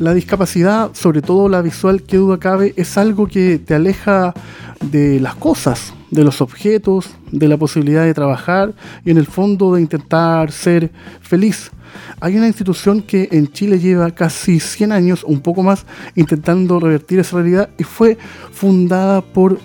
La discapacidad, sobre todo la visual, que duda cabe, es algo que te aleja de las cosas, de los objetos, de la posibilidad de trabajar y en el fondo de intentar ser feliz. Hay una institución que en Chile lleva casi 100 años, un poco más, intentando revertir esa realidad y fue fundada por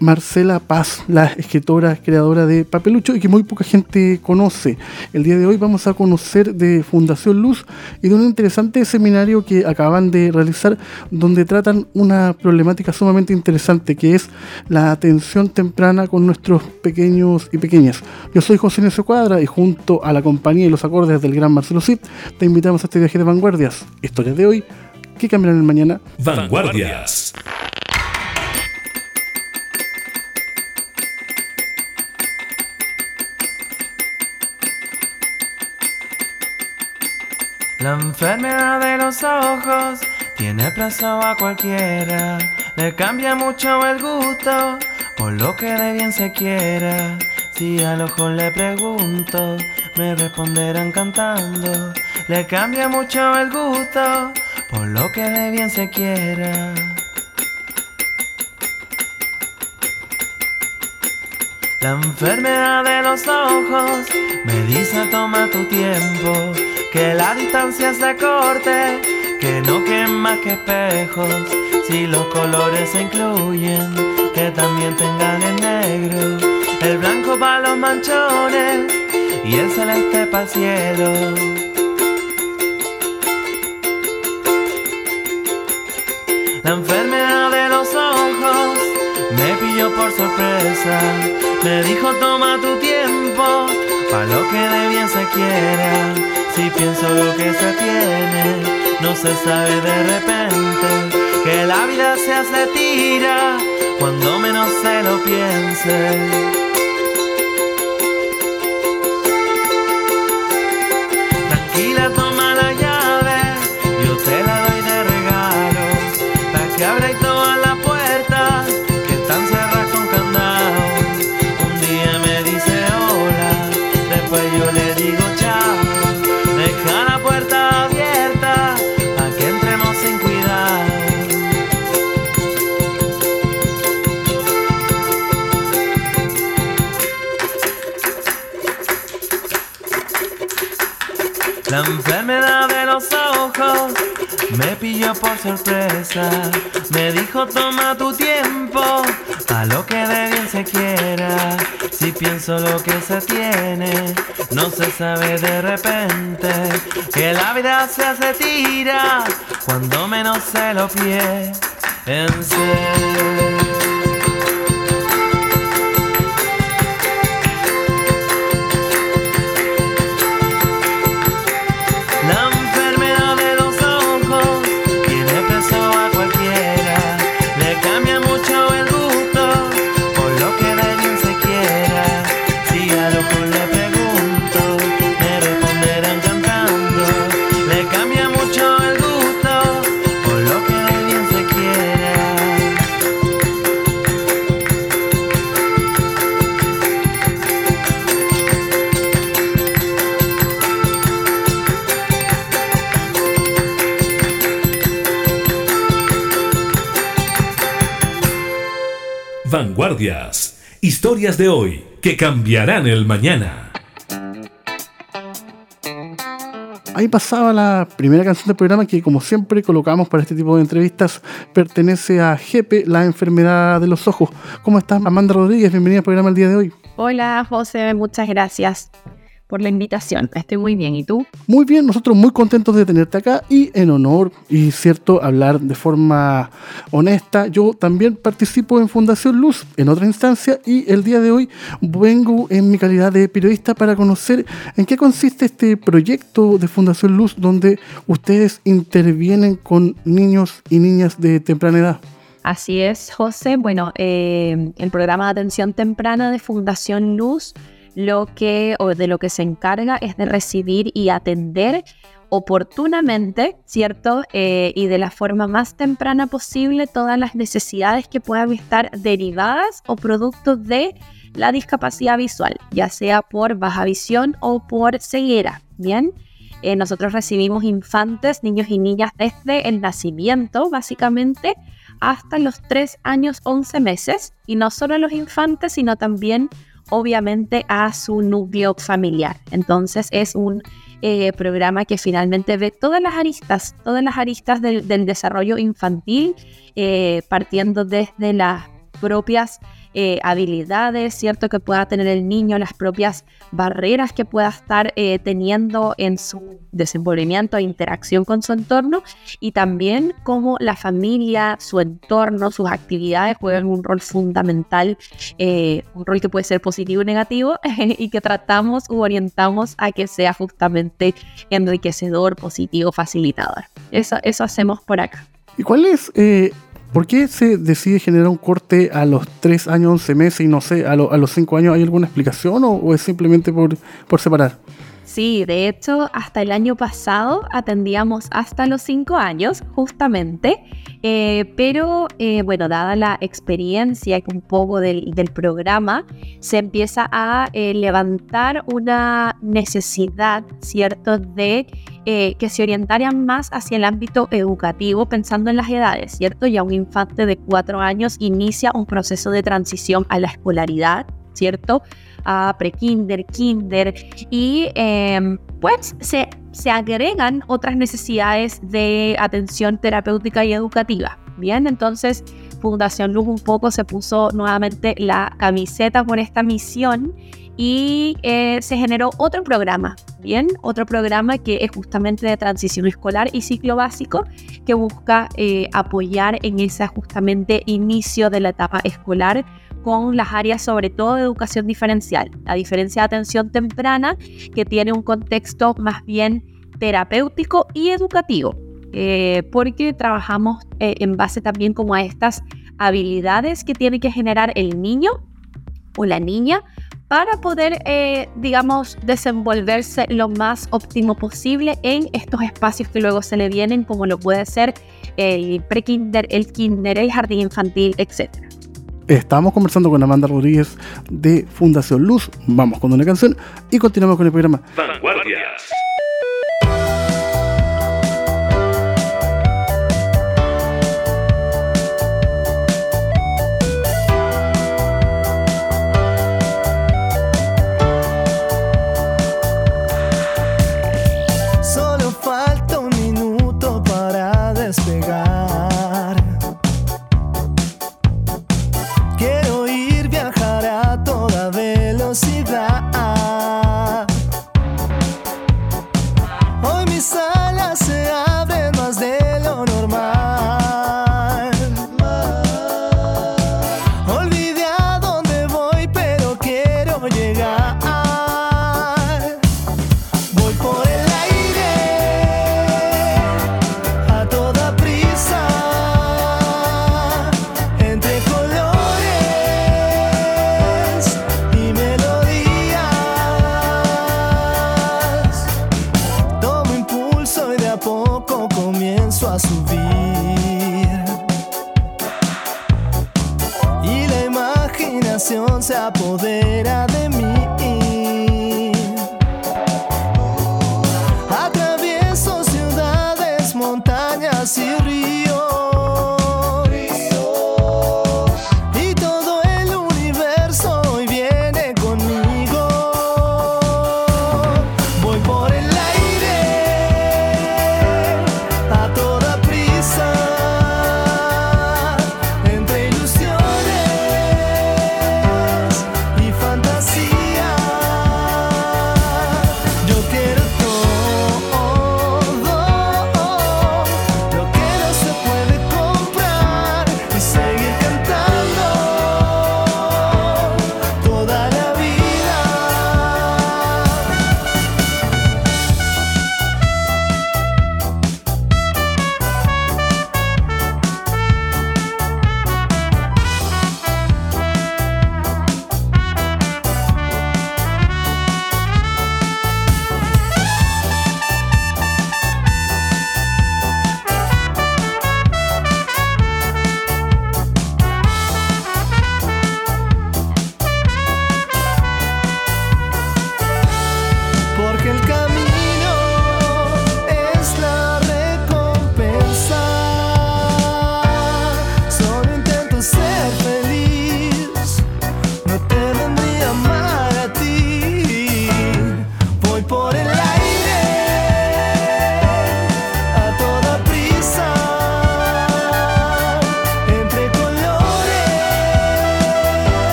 Marcela Paz, la escritora, creadora de Papelucho y que muy poca gente conoce. El día de hoy vamos a conocer de Fundación Luz y de un interesante seminario que acaban de realizar donde tratan una problemática sumamente interesante que es la atención temprana con nuestros pequeños y pequeñas. Yo soy José Ignacio Cuadra y junto a la compañía y los acordes del gran Marcelo Cid te invitamos a este viaje de vanguardias. Historias de hoy que cambiarán el mañana. Vanguardias. La enfermedad de los ojos tiene preso a cualquiera. Le cambia mucho el gusto por lo que de bien se quiera. Si al ojo le pregunto, me responderán cantando. Le cambia mucho el gusto por lo que de bien se quiera. La enfermedad de los ojos me dice toma tu tiempo que la distancia se corte, que no quema que espejos, si los colores se incluyen, que también tengan el negro, el blanco para los manchones y el celeste para el cielo. La enfermedad de los ojos me pilló por sorpresa, me dijo toma tu tiempo, para lo que de bien se quiera si pienso lo que se tiene, no se sabe de repente que la vida se hace tira cuando menos se lo piense. Por sorpresa. Me dijo toma tu tiempo, a lo que de bien se quiera. Si pienso lo que se tiene, no se sabe de repente que la vida se hace tira cuando menos se lo piense. Vanguardias. Historias de hoy que cambiarán el mañana. Ahí pasaba la primera canción del programa que como siempre colocamos para este tipo de entrevistas pertenece a GEPE, la enfermedad de los ojos. ¿Cómo estás Amanda Rodríguez? Bienvenida al programa el día de hoy. Hola José, muchas gracias. Por la invitación. Estoy muy bien. ¿Y tú? Muy bien, nosotros muy contentos de tenerte acá y en honor y cierto hablar de forma honesta. Yo también participo en Fundación Luz en otra instancia y el día de hoy vengo en mi calidad de periodista para conocer en qué consiste este proyecto de Fundación Luz donde ustedes intervienen con niños y niñas de temprana edad. Así es, José. Bueno, eh, el programa de atención temprana de Fundación Luz lo que o de lo que se encarga es de recibir y atender oportunamente, ¿cierto? Eh, y de la forma más temprana posible todas las necesidades que puedan estar derivadas o producto de la discapacidad visual, ya sea por baja visión o por ceguera, ¿bien? Eh, nosotros recibimos infantes, niños y niñas desde el nacimiento, básicamente, hasta los 3 años 11 meses, y no solo los infantes, sino también obviamente a su núcleo familiar. Entonces es un eh, programa que finalmente ve todas las aristas, todas las aristas del, desarrollo infantil, eh, partiendo desde las propias eh, habilidades, ¿cierto? Que pueda tener el niño, las propias barreras que pueda estar eh, teniendo en su desenvolvimiento e interacción con su entorno y también cómo la familia, su entorno, sus actividades juegan un rol fundamental, eh, un rol que puede ser positivo o negativo y que tratamos u orientamos a que sea justamente enriquecedor, positivo, facilitador. Eso, eso hacemos por acá. ¿Y cuál es ¿Por qué se decide generar un corte a los 3 años, 11 meses y no sé, a, los 5 años? ¿Hay alguna explicación o, es simplemente por, separar? Sí, de hecho, hasta el año pasado atendíamos hasta los 5 años, justamente, eh, pero eh, bueno, dada la experiencia un poco del, programa, se empieza a eh, levantar una necesidad, ¿cierto?, de que se orientaran más hacia el ámbito educativo, pensando en las edades, ¿cierto? Ya un infante de 4 años inicia un proceso de transición a la escolaridad, ¿cierto? a prekinder, kinder y em, pues se, se agregan otras necesidades de atención terapéutica y educativa. Bien, entonces Fundación Luz un poco se puso nuevamente la camiseta por esta misión y eh, se generó otro programa, bien, otro programa que es justamente de transición escolar y ciclo básico que busca eh, apoyar en ese justamente inicio de la etapa escolar con las áreas sobre todo de educación diferencial, a diferencia de atención temprana que tiene un contexto más bien terapéutico y educativo, eh, porque trabajamos en base también como a estas habilidades que tiene que generar el niño o la niña para poder, eh, digamos, desenvolverse lo más óptimo posible en estos espacios que luego se le vienen, como lo puede ser el pre-kinder, el kinder, el jardín infantil, etcétera. Estamos conversando con Amanda Rodríguez de Fundación Luz. Vamos con una canción y continuamos con el programa. Vanguardias.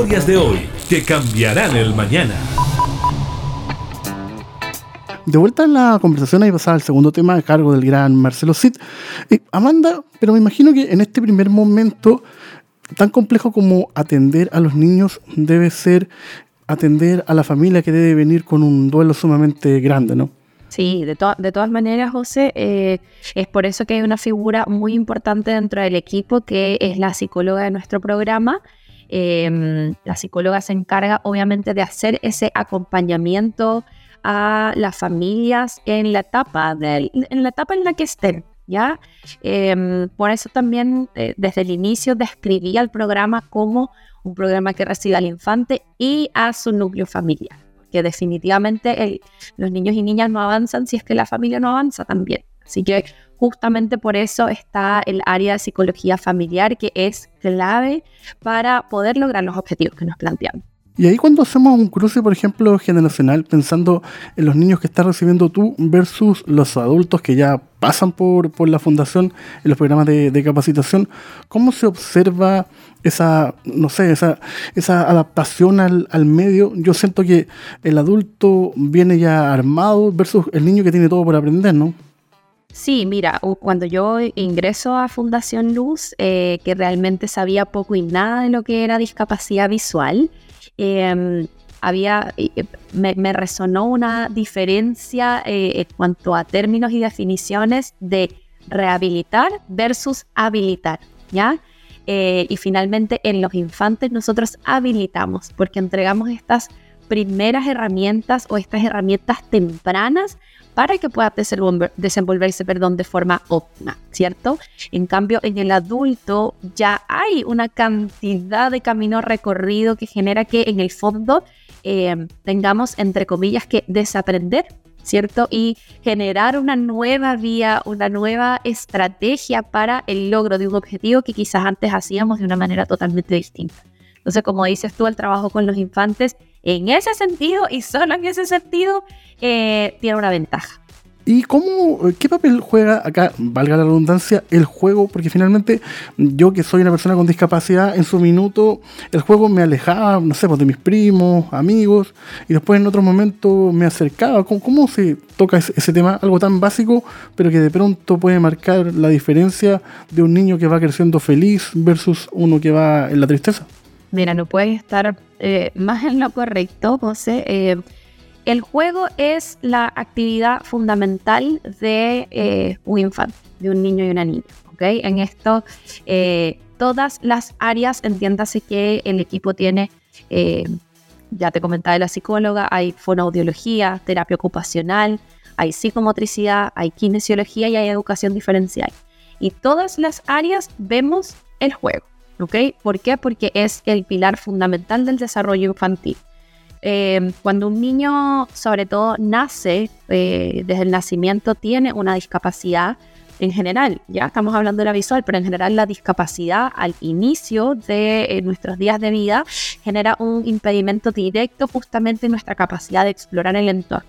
Historias de hoy que cambiarán el mañana. De vuelta en la conversación, ahí pasaba el segundo tema a cargo del gran Marcelo Cid. Eh, Amanda, pero me imagino que en este primer momento, tan complejo como atender a los niños, debe ser atender a la familia que debe venir con un duelo sumamente grande, ¿no? Sí, de, de todas maneras, José, eh, es por eso que hay una figura muy importante dentro del equipo que es la psicóloga de nuestro programa. Em, la psicóloga se encarga obviamente de hacer ese acompañamiento a las familias en la etapa, en la, etapa en la que estén. ¿ya? Em, por eso también eh, desde el inicio describía el programa como un programa que recibe al infante y a su núcleo familiar que definitivamente los niños y niñas no avanzan si es que la familia no avanza también. Así que justamente por eso está el área de psicología familiar que es clave para poder lograr los objetivos que nos planteamos. Y ahí cuando hacemos un cruce, por ejemplo, generacional, pensando en los niños que estás recibiendo tú versus los adultos que ya pasan por, por la fundación en los programas de, de, capacitación, ¿cómo se observa esa, no sé, esa, esa adaptación al, al, medio? Yo siento que el adulto viene ya armado versus el niño que tiene todo por aprender, ¿no? Sí, mira, cuando yo ingreso a Fundación Luz, eh, que realmente sabía poco y nada de lo que era discapacidad visual, Em, había, eh, me, resonó una diferencia eh, en cuanto a términos y definiciones de rehabilitar versus habilitar, ¿ya? Y finalmente en los infantes nosotros habilitamos porque entregamos estas primeras herramientas o estas herramientas tempranas para que pueda desenvolverse perdón, de forma óptima, ¿cierto? En cambio, en el adulto ya hay una cantidad de camino recorrido que genera que en el fondo eh, tengamos, entre comillas, que desaprender ¿cierto? Y generar una nueva vía, una nueva estrategia para el logro de un objetivo que quizás antes hacíamos de una manera totalmente distinta. Entonces, como dices tú, el trabajo con los infantes en ese sentido y solo en ese sentido eh, tiene una ventaja. ¿Y cómo, qué papel juega acá, valga la redundancia, el juego? Porque finalmente yo que soy una persona con discapacidad, en su minuto el juego me alejaba, no sé, pues de mis primos, amigos, y después en otro momento me acercaba. ¿Cómo, se toca ese, tema? Algo tan básico, pero que de pronto puede marcar la diferencia de un niño que va creciendo feliz versus uno que va en la tristeza. Mira, no puedes estar eh, más en lo correcto, José. Eh, el juego es la actividad fundamental de eh, un infante, de un niño y una niña. ¿okay? En esto, todas las áreas, entiéndase que el equipo tiene, ya te comentaba la psicóloga, hay fonoaudiología, terapia ocupacional, hay psicomotricidad, hay kinesiología y hay educación diferencial. Y todas las áreas vemos el juego. ¿Por qué? Porque es el pilar fundamental del desarrollo infantil. Em, cuando un niño, sobre todo, nace, eh, desde el nacimiento tiene una discapacidad, en general, ya estamos hablando de la visual, pero en general la discapacidad al inicio de eh, nuestros días de vida genera un impedimento directo justamente en nuestra capacidad de explorar el entorno.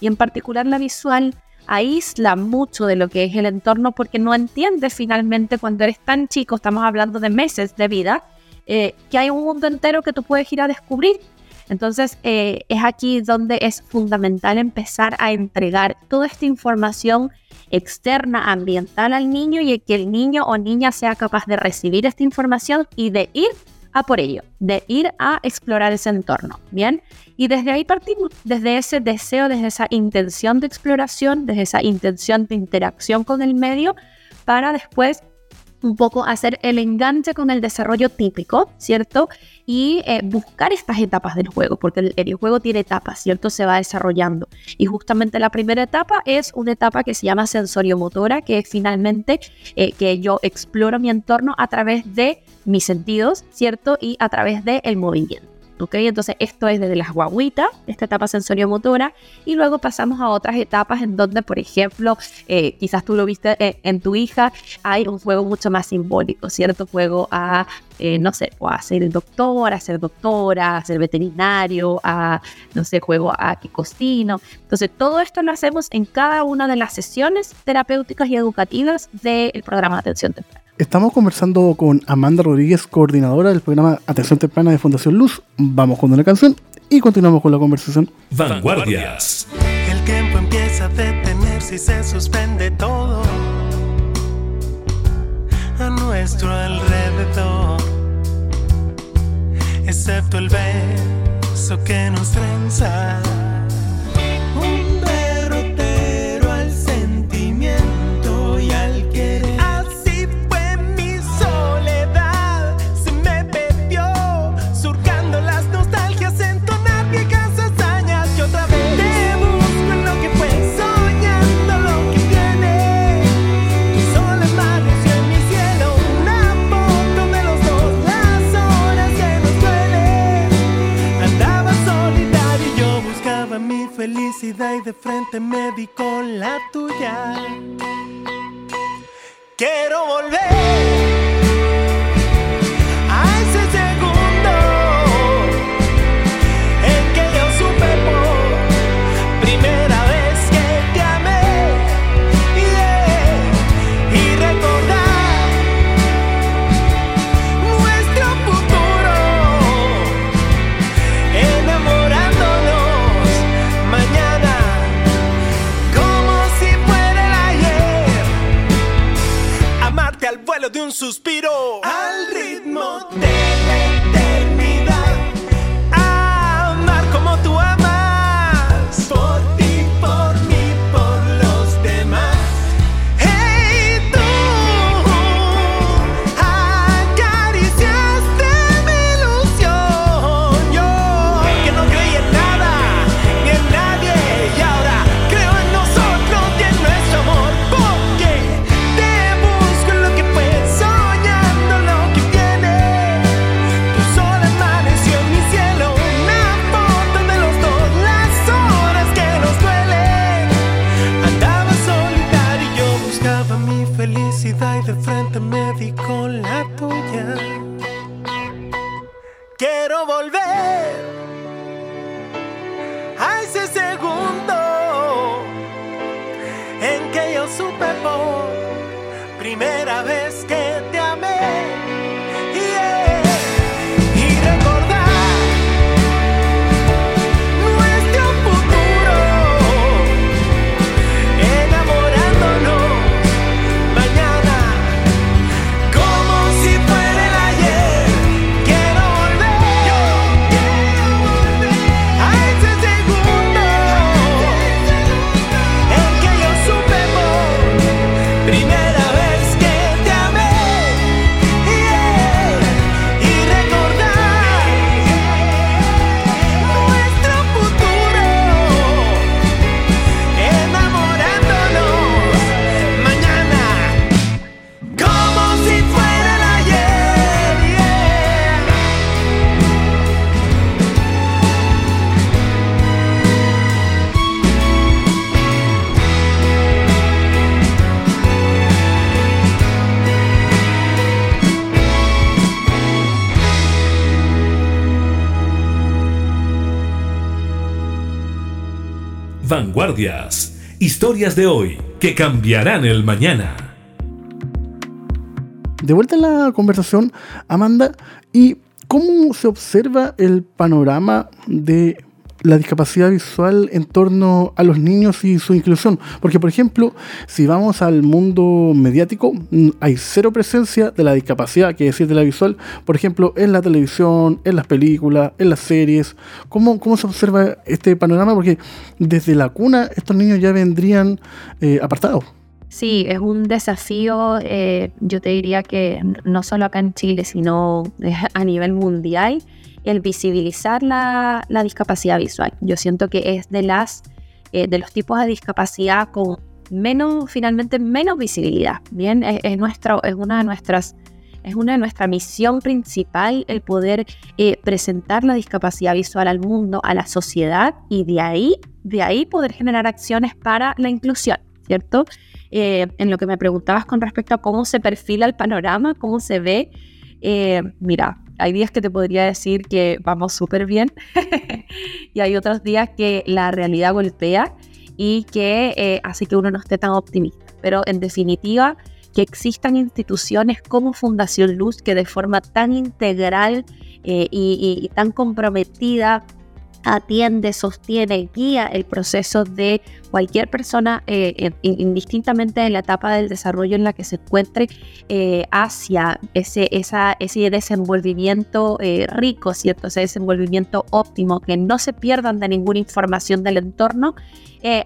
Y en particular la visual aísla mucho de lo que es el entorno porque no entiendes finalmente cuando eres tan chico, estamos hablando de meses de vida, eh, que hay un mundo entero que tú puedes ir a descubrir. Entonces eh, es aquí donde es fundamental empezar a entregar toda esta información externa, ambiental al niño y que el niño o niña sea capaz de recibir esta información y de ir a por ello, de ir a explorar ese entorno, ¿bien? Y desde ahí partimos, desde ese deseo, desde esa intención de exploración, desde esa intención de interacción con el medio, para después un poco hacer el enganche con el desarrollo típico, ¿cierto? Y eh, buscar estas etapas del juego, porque el, juego tiene etapas, ¿cierto? Se va desarrollando. Y justamente la primera etapa es una etapa que se llama sensorio-motora, que es finalmente eh, que yo exploro mi entorno a través de mis sentidos, ¿cierto? Y a través del movimiento. Entonces esto es desde las guaguitas, esta etapa sensorio-motora, y luego pasamos a otras etapas en donde, por ejemplo, eh, quizás tú lo viste eh, en tu hija, hay un juego mucho más simbólico, ¿cierto? Juego a, eh, no sé, a ser doctor, a ser doctora, a ser veterinario, a, no sé, juego a que cocino. Entonces todo esto lo hacemos en cada una de las sesiones terapéuticas y educativas del programa de atención temprana. Estamos conversando con Amanda Rodríguez, coordinadora del programa Atención Temprana de Fundación Luz. Vamos con una canción y continuamos con la conversación. Vanguardias. El tiempo empieza a detenerse y se suspende todo a nuestro alrededor, excepto el beso que nos trenza Vanguardias. Historias de hoy que cambiarán el mañana. De vuelta en la conversación, Amanda, ¿y cómo se observa el panorama de la discapacidad visual en torno a los niños y su inclusión. Porque, por ejemplo, si vamos al mundo mediático, hay cero presencia de la discapacidad, que decir de la visual, por ejemplo, en la televisión, en las películas, en las series. ¿Cómo, cómo se observa este panorama? Porque desde la cuna estos niños ya vendrían eh, apartados. Sí, es un desafío, eh, yo te diría que no solo acá en Chile, sino a nivel mundial el visibilizar la, discapacidad visual. Yo siento que es de las eh, de los tipos de discapacidad con menos, finalmente menos visibilidad. Bien, es, es una de nuestras es una de nuestra misión principal el poder eh, presentar la discapacidad visual al mundo, a la sociedad y de ahí, de ahí poder generar acciones para la inclusión, ¿cierto? Eh, en lo que me preguntabas con respecto a cómo se perfila el panorama, cómo se ve, mira, hay días que te podría decir que vamos súper bien y hay otros días que la realidad golpea y que eh, hace que uno no esté tan optimista. Pero en definitiva, que existan instituciones como Fundación Luz que de forma tan integral eh, y, tan comprometida atiende, sostiene, guía el proceso de cualquier persona, eh, indistintamente en la etapa del desarrollo en la que se encuentre, eh, hacia ese, esa, ese desenvolvimiento eh, rico, ¿cierto? Ese desenvolvimiento óptimo, que no se pierdan de ninguna información del entorno,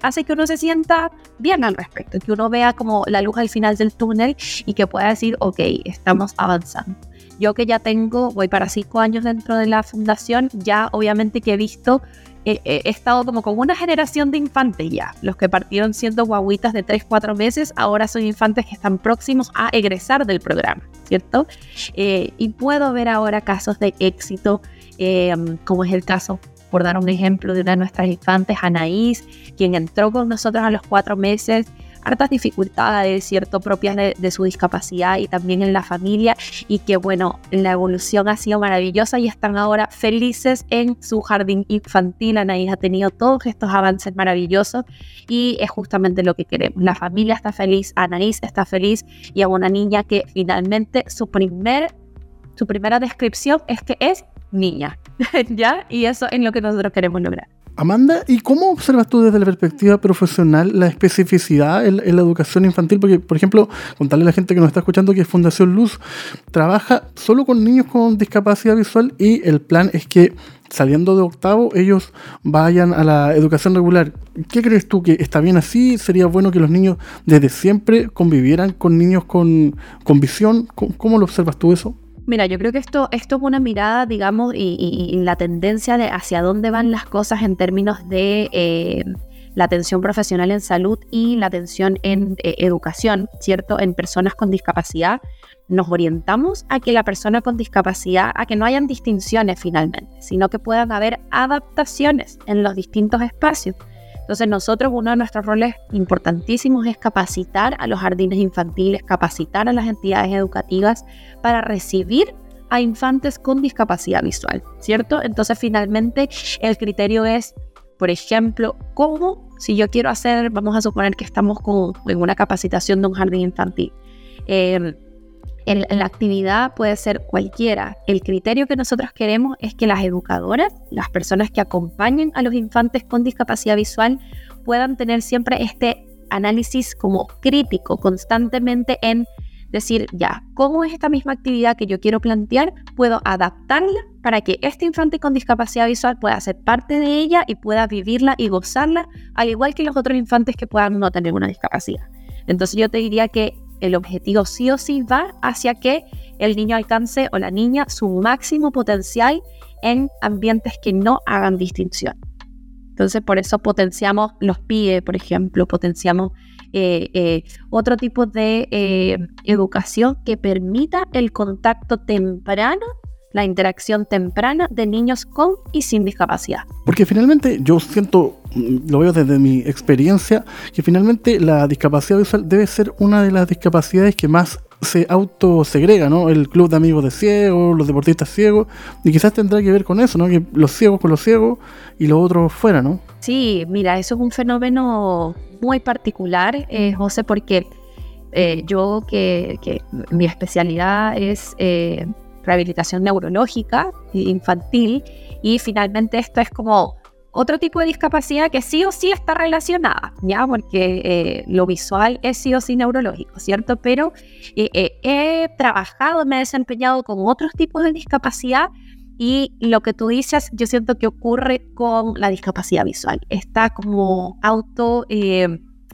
hace que uno se sienta bien al respecto, que uno vea como la luz al final del túnel y que pueda decir, ok, estamos avanzando. Yo que ya tengo, voy para cinco años dentro de la fundación, ya obviamente que he visto, he estado como con una generación de infantes ya. Los que partieron siendo guaguitas de 3, 4 meses, ahora son infantes que están próximos a egresar del programa, ¿cierto? Eh, y puedo ver ahora casos de éxito, eh, como es el caso por dar un ejemplo de una de nuestras infantes, Anaís, quien entró con nosotros a los cuatro meses, hartas dificultades, ¿cierto?, propias de, su discapacidad y también en la familia y que, bueno, la evolución ha sido maravillosa y están ahora felices en su jardín infantil. Anaís ha tenido todos estos avances maravillosos y es justamente lo que queremos. La familia está feliz, Anaís está feliz y a una niña que finalmente su primer su primera descripción es que es niña, ¿ya? Y eso es lo que nosotros queremos lograr. Amanda, ¿y cómo observas tú desde la perspectiva profesional la especificidad en, la educación infantil? Porque, por ejemplo, contarle a la gente que nos está escuchando que Fundación Luz trabaja solo con niños con discapacidad visual y el plan es que saliendo de octavo ellos vayan a la educación regular. ¿Qué crees tú que está bien así? ¿Sería bueno que los niños desde siempre convivieran con niños con, visión? ¿Cómo lo observas tú eso? Mira, yo creo que esto, esto es una mirada, digamos, y, la tendencia de hacia dónde van las cosas en términos de eh, la atención profesional en salud y la atención en eh, educación, ¿cierto? En personas con discapacidad. Nos orientamos a que la persona con discapacidad, a que no hayan distinciones finalmente, sino que puedan haber adaptaciones en los distintos espacios. Entonces nosotros uno de nuestros roles importantísimos es capacitar a los jardines infantiles, capacitar a las entidades educativas para recibir a infantes con discapacidad visual, ¿cierto? Entonces finalmente el criterio es, por ejemplo, cómo si yo quiero hacer, vamos a suponer que estamos con, en una capacitación de un jardín infantil. Eh, la actividad puede ser cualquiera. El criterio que nosotros queremos es que las educadoras, las personas que acompañen a los infantes con discapacidad visual, puedan tener siempre este análisis como crítico constantemente en decir, ya, ¿cómo es esta misma actividad que yo quiero plantear? Puedo adaptarla para que este infante con discapacidad visual pueda ser parte de ella y pueda vivirla y gozarla, al igual que los otros infantes que puedan no tener una discapacidad. Entonces yo te diría que el objetivo sí o sí va hacia que el niño alcance o la niña su máximo potencial en ambientes que no hagan distinción. Entonces, por eso potenciamos los PIE, por ejemplo, potenciamos eh, eh, otro tipo de eh, educación que permita el contacto temprano la interacción temprana de niños con y sin discapacidad. Porque finalmente yo siento, mm, lo veo desde mi experiencia, que finalmente la discapacidad visual debe ser una de las discapacidades que más se autosegrega, ¿no? El club de amigos de ciegos, los deportistas ciegos, y quizás tendrá que ver con eso, ¿no? Que los ciegos con los ciegos y los otros fuera, ¿no? Sí, mira, eso es un fenómeno muy particular, eh, José, porque eh, yo que, mi especialidad es eh, rehabilitación neurológica infantil y finalmente esto es como otro tipo de discapacidad que sí o sí está relacionada, ¿ya? Porque eh, lo visual es sí o sí neurológico, ¿cierto? Pero eh, eh, he trabajado, me he desempeñado con otros tipos de discapacidad y lo que tú dices, yo siento que ocurre con la discapacidad visual. Está como auto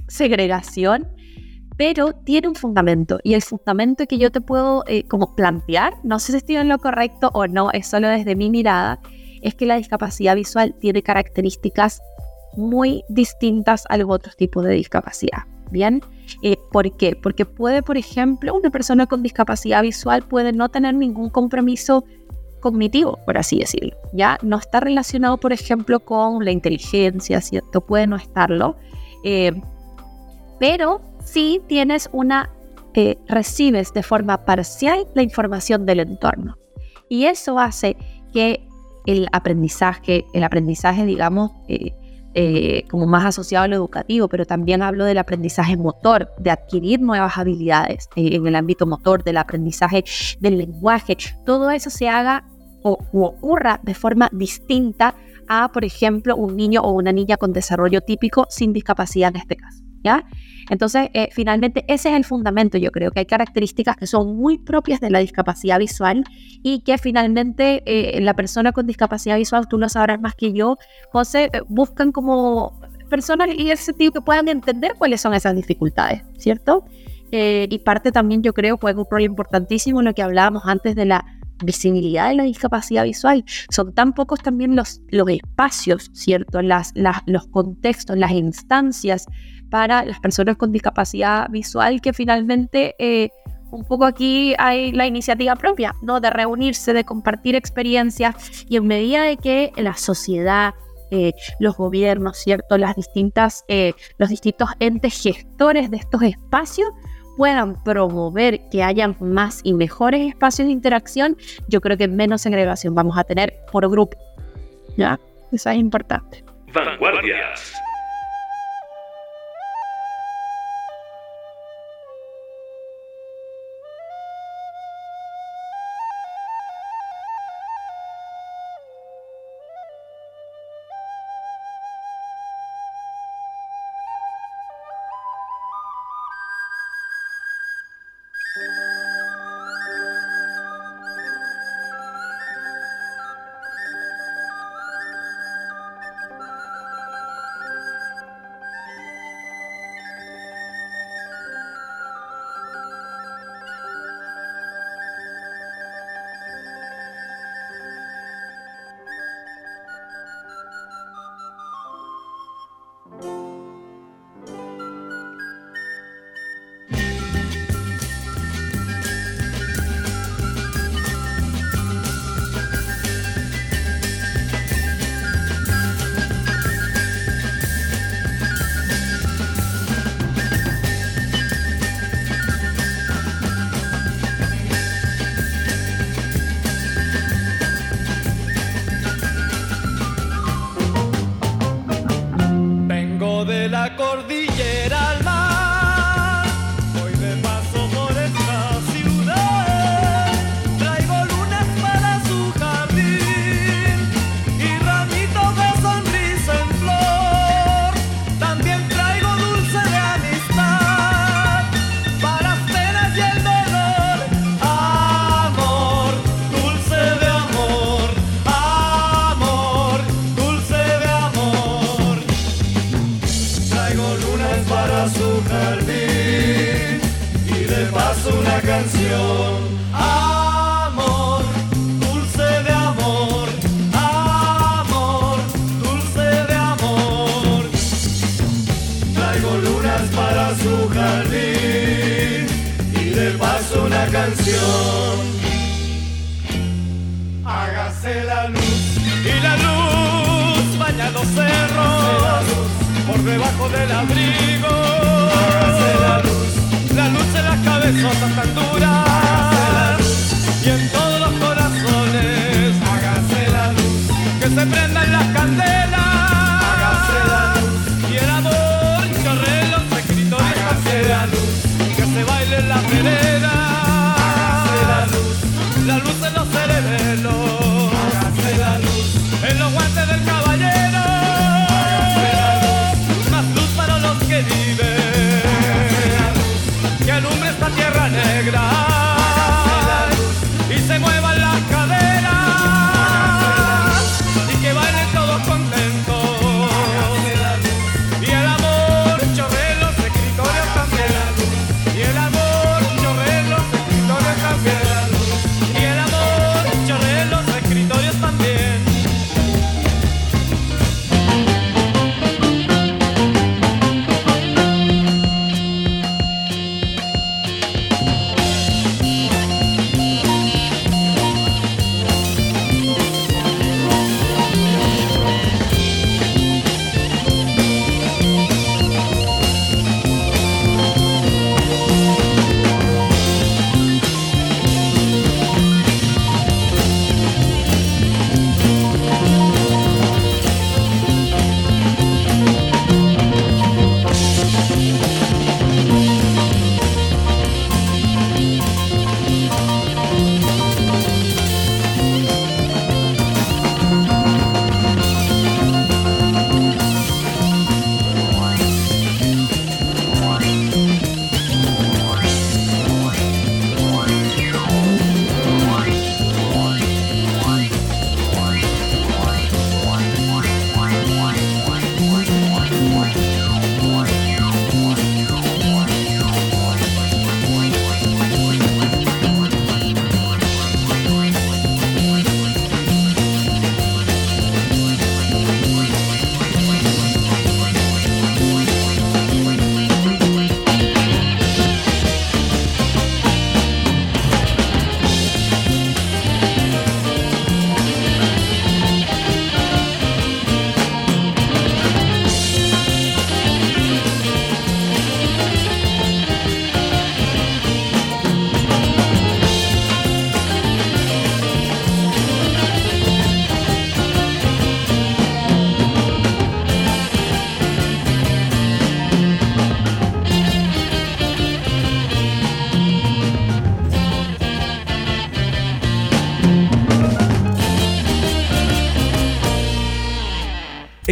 segregación, pero tiene un fundamento y el fundamento que yo te puedo como plantear, no sé si estoy en lo correcto o no, es solo desde mi mirada, es que la discapacidad visual tiene características muy distintas a los otros tipos de discapacidad. ¿Bien? Eh, ¿Por qué? Porque puede, por ejemplo, una persona con discapacidad visual puede no tener ningún compromiso cognitivo, por así decirlo. Ya no está relacionado, por ejemplo, con la inteligencia, ¿cierto? Puede no estarlo. Eh, pero sí tienes una, eh, recibes de forma parcial la información del entorno. Y eso hace que el aprendizaje, el aprendizaje, digamos, eh, eh, como más asociado a lo educativo, pero también hablo del aprendizaje motor, de adquirir nuevas habilidades eh, en el ámbito motor, del aprendizaje del lenguaje. Todo eso se haga o ocurra de forma distinta a, por ejemplo, un niño o una niña con desarrollo típico sin discapacidad en este caso. ¿Ya? Entonces, eh, finalmente, ese es el fundamento. Yo creo que hay características que son muy propias de la discapacidad visual y que finalmente eh, la persona con discapacidad visual, tú lo sabrás más que yo, José, eh, buscan como personas y ese sentido que puedan entender cuáles son esas dificultades, ¿cierto? y parte también, yo creo, juega un rol importantísimo en lo que hablábamos antes de la visibilidad de la discapacidad visual. Son tan pocos también los, los espacios, ¿cierto? Las, los contextos, las instancias para las personas con discapacidad visual que finalmente eh, un poco aquí hay la iniciativa propia, ¿no? De reunirse, de compartir experiencias y en medida de que la sociedad, eh, los gobiernos, ¿cierto? Las distintas, eh, los distintos entes gestores de estos espacios puedan promover que hayan más y mejores espacios de interacción, yo creo que menos segregación vamos a tener por grupo. ¿Ya? Eso es importante. Vanguardias.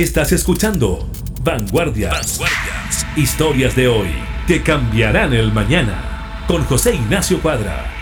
Estás escuchando Vanguardias. Vanguardias. Historias de hoy que cambiarán el mañana. Con José Ignacio Cuadra.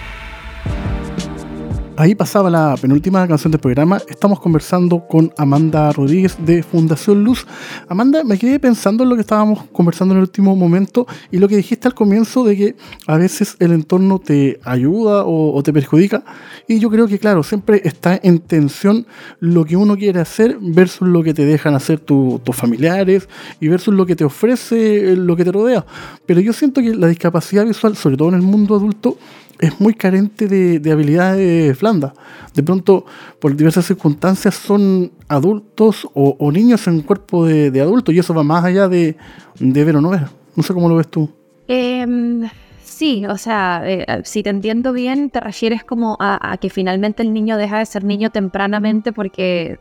Ahí pasaba la penúltima canción del programa. Estamos conversando con Amanda Rodríguez de Fundación Luz. Amanda, me quedé pensando en lo que estábamos conversando en el último momento y lo que dijiste al comienzo de que a veces el entorno te ayuda o, te perjudica. Y yo creo que, claro, siempre está en tensión lo que uno quiere hacer versus lo que te dejan hacer tus familiares y versus lo que te ofrece lo que te rodea. Pero yo siento que la discapacidad visual, sobre todo en el mundo adulto, es muy carente de, habilidades blandas. De pronto, por diversas circunstancias, son adultos o, niños en cuerpo de, de, adultos y eso va más allá de, de ver o no ver. No sé cómo lo ves tú. Em, sí, o sea, eh, si te entiendo bien, te refieres como a, a, que finalmente el niño deja de ser niño tempranamente porque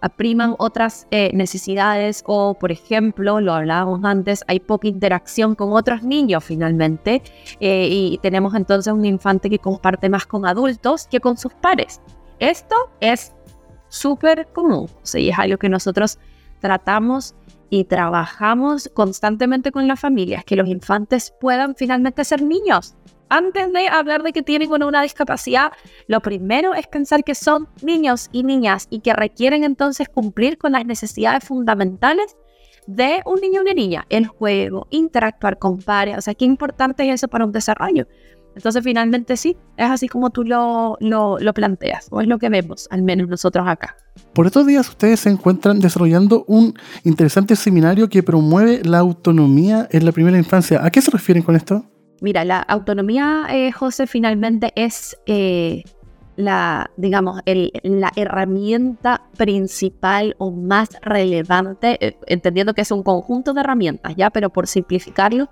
apriman otras eh, necesidades o, por ejemplo, lo hablábamos antes, hay poca interacción con otros niños finalmente eh, y tenemos entonces un infante que comparte más con adultos que con sus pares. Esto es súper común, o sea, es algo que nosotros tratamos y trabajamos constantemente con las familias, que los infantes puedan finalmente ser niños, antes de hablar de que tienen una discapacidad, lo primero es pensar que son niños y niñas y que requieren entonces cumplir con las necesidades fundamentales de un niño o una niña, el juego, interactuar con pares, o sea, qué importante es eso para un desarrollo. Entonces, finalmente sí, es así como tú lo, lo, lo, planteas, o es lo que vemos, al menos nosotros acá. Por estos días ustedes se encuentran desarrollando un interesante seminario que promueve la autonomía en la primera infancia. ¿A qué se refieren con esto? Mira, la autonomía, eh, José, finalmente es eh, la, digamos, la herramienta principal o más relevante, eh, entendiendo que es un conjunto de herramientas, ¿ya? Pero por simplificarlo,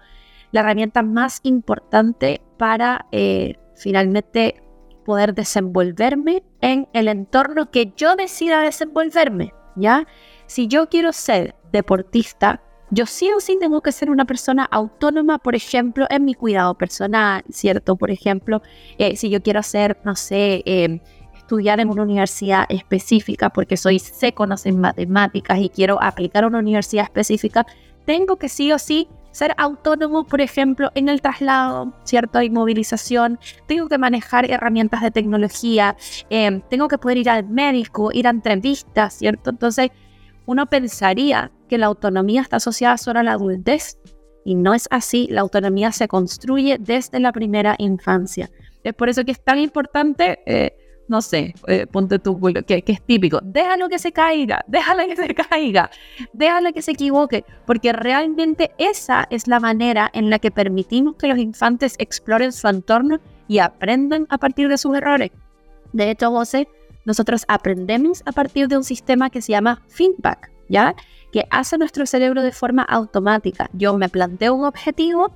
la herramienta más importante para finalmente poder desenvolverme en el entorno que yo decida desenvolverme, ¿ya? Si yo quiero ser deportista, yo sí o sí tengo que ser una persona autónoma, por ejemplo, en mi cuidado personal, ¿cierto? Por ejemplo, eh, si yo quiero hacer, no sé, em, estudiar en una universidad específica porque soy seco en matemáticas y quiero aplicar a una universidad específica, tengo que sí o sí ser autónomo, por ejemplo, en el traslado, ¿cierto? Y movilización. Tengo que manejar herramientas de tecnología. Em, tengo que poder ir al médico, ir a entrevistas, ¿cierto? Entonces, uno pensaría que la autonomía está asociada solo a la adultez y no es así. La autonomía se construye desde la primera infancia. Es por eso que es tan importante, eh, no sé, eh, ponte tú, que, que, es típico, déjalo que se caiga, déjalo que se caiga, déjalo que se equivoque, porque realmente esa es la manera en la que permitimos que los infantes exploren su entorno y aprendan a partir de sus errores. De hecho, José, nosotros aprendemos a partir de un sistema que se llama feedback, ¿ya? Que hace nuestro cerebro de forma automática. Yo me planteo un objetivo,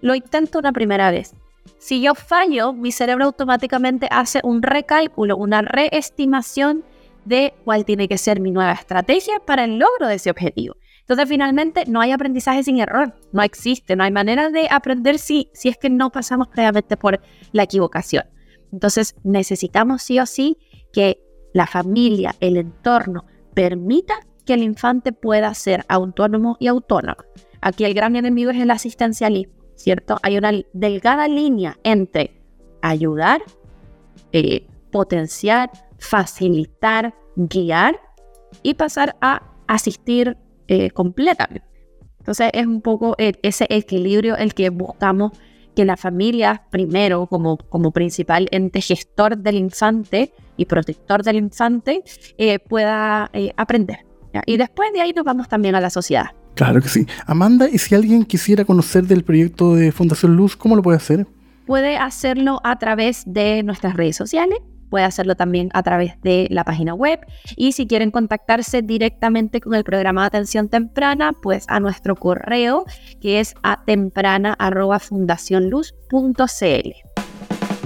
lo intento una primera vez. Si yo fallo, mi cerebro automáticamente hace un recálculo, una reestimación de cuál tiene que ser mi nueva estrategia para el logro de ese objetivo. Entonces, finalmente, no hay aprendizaje sin error, no existe, no hay manera de aprender si, si es que no pasamos previamente por la equivocación. Entonces, necesitamos sí o sí que la familia, el entorno, permita que el infante pueda ser autónomo y autónomo. Aquí el gran enemigo es el asistencialismo, ¿cierto? Hay una delgada línea entre ayudar, eh, potenciar, facilitar, guiar y pasar a asistir eh, completamente. Entonces es un poco e, ese equilibrio el que buscamos que la familia, primero, como, como principal ente gestor del infante y protector del infante, eh, pueda eh, Y después de ahí nos vamos también a la sociedad. Claro que sí. Amanda, ¿y si alguien quisiera conocer del proyecto de Fundación Luz, cómo lo puede hacer? Puede hacerlo a través de nuestras redes sociales, puede hacerlo también a través de la página web y si quieren contactarse directamente con el programa de atención temprana, pues a nuestro correo que es a temprana@fundacionluz.cl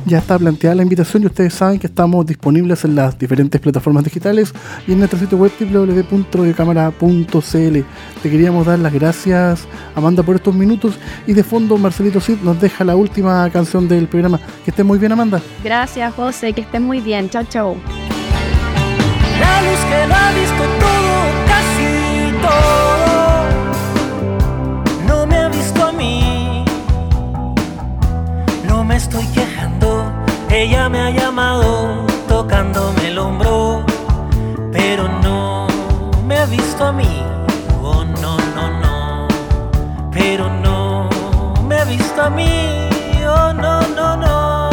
ya está planteada la invitación y ustedes saben que estamos disponibles en las diferentes plataformas digitales y en nuestro sitio web www.radiocámara.cl. Te queríamos dar las gracias, Amanda, por estos minutos y de fondo Marcelito Cid nos deja la última canción del programa. Que estés muy bien, Amanda. Gracias, José, que estés muy bien. Chao, chao. La luz que lo ha visto todo, casi todo, no me ha visto a mí, no me estoy quedando ella me ha llamado tocándome el hombro, pero no me ha visto a mí. Oh, no, no, no. Pero no me ha visto a mí. Oh, no, no, no.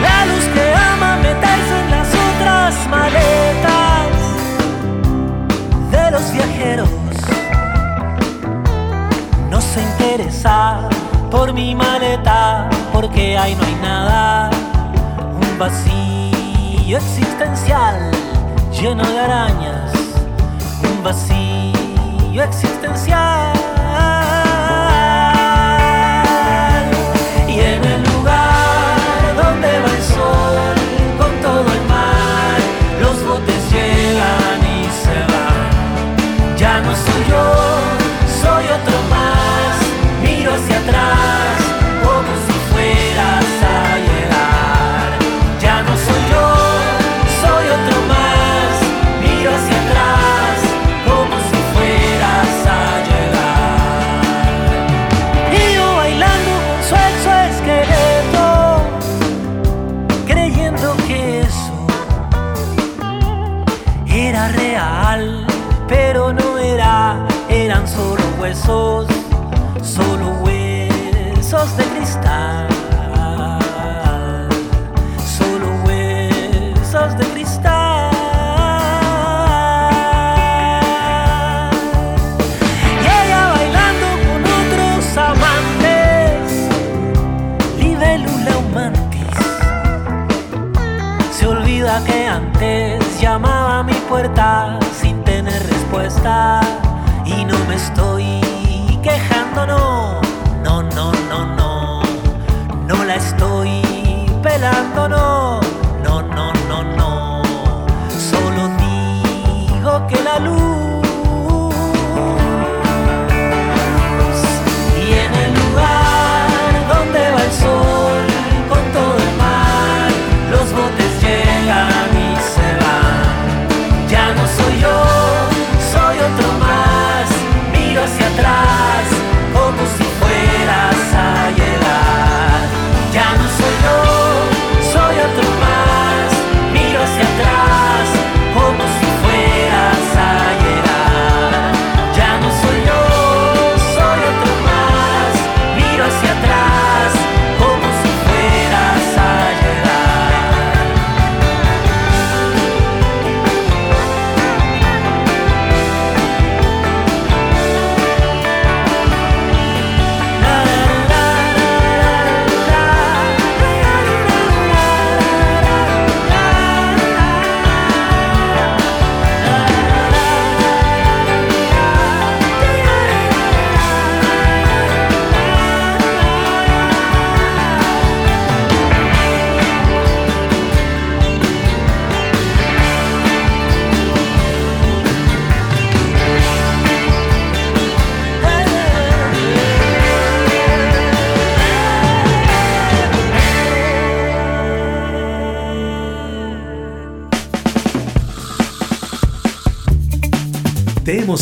La luz que ama meterse en las otras maletas de los viajeros no se interesa por mi maleta porque ahí no hay nada, un vacío existencial lleno de arañas, un vacío existencial.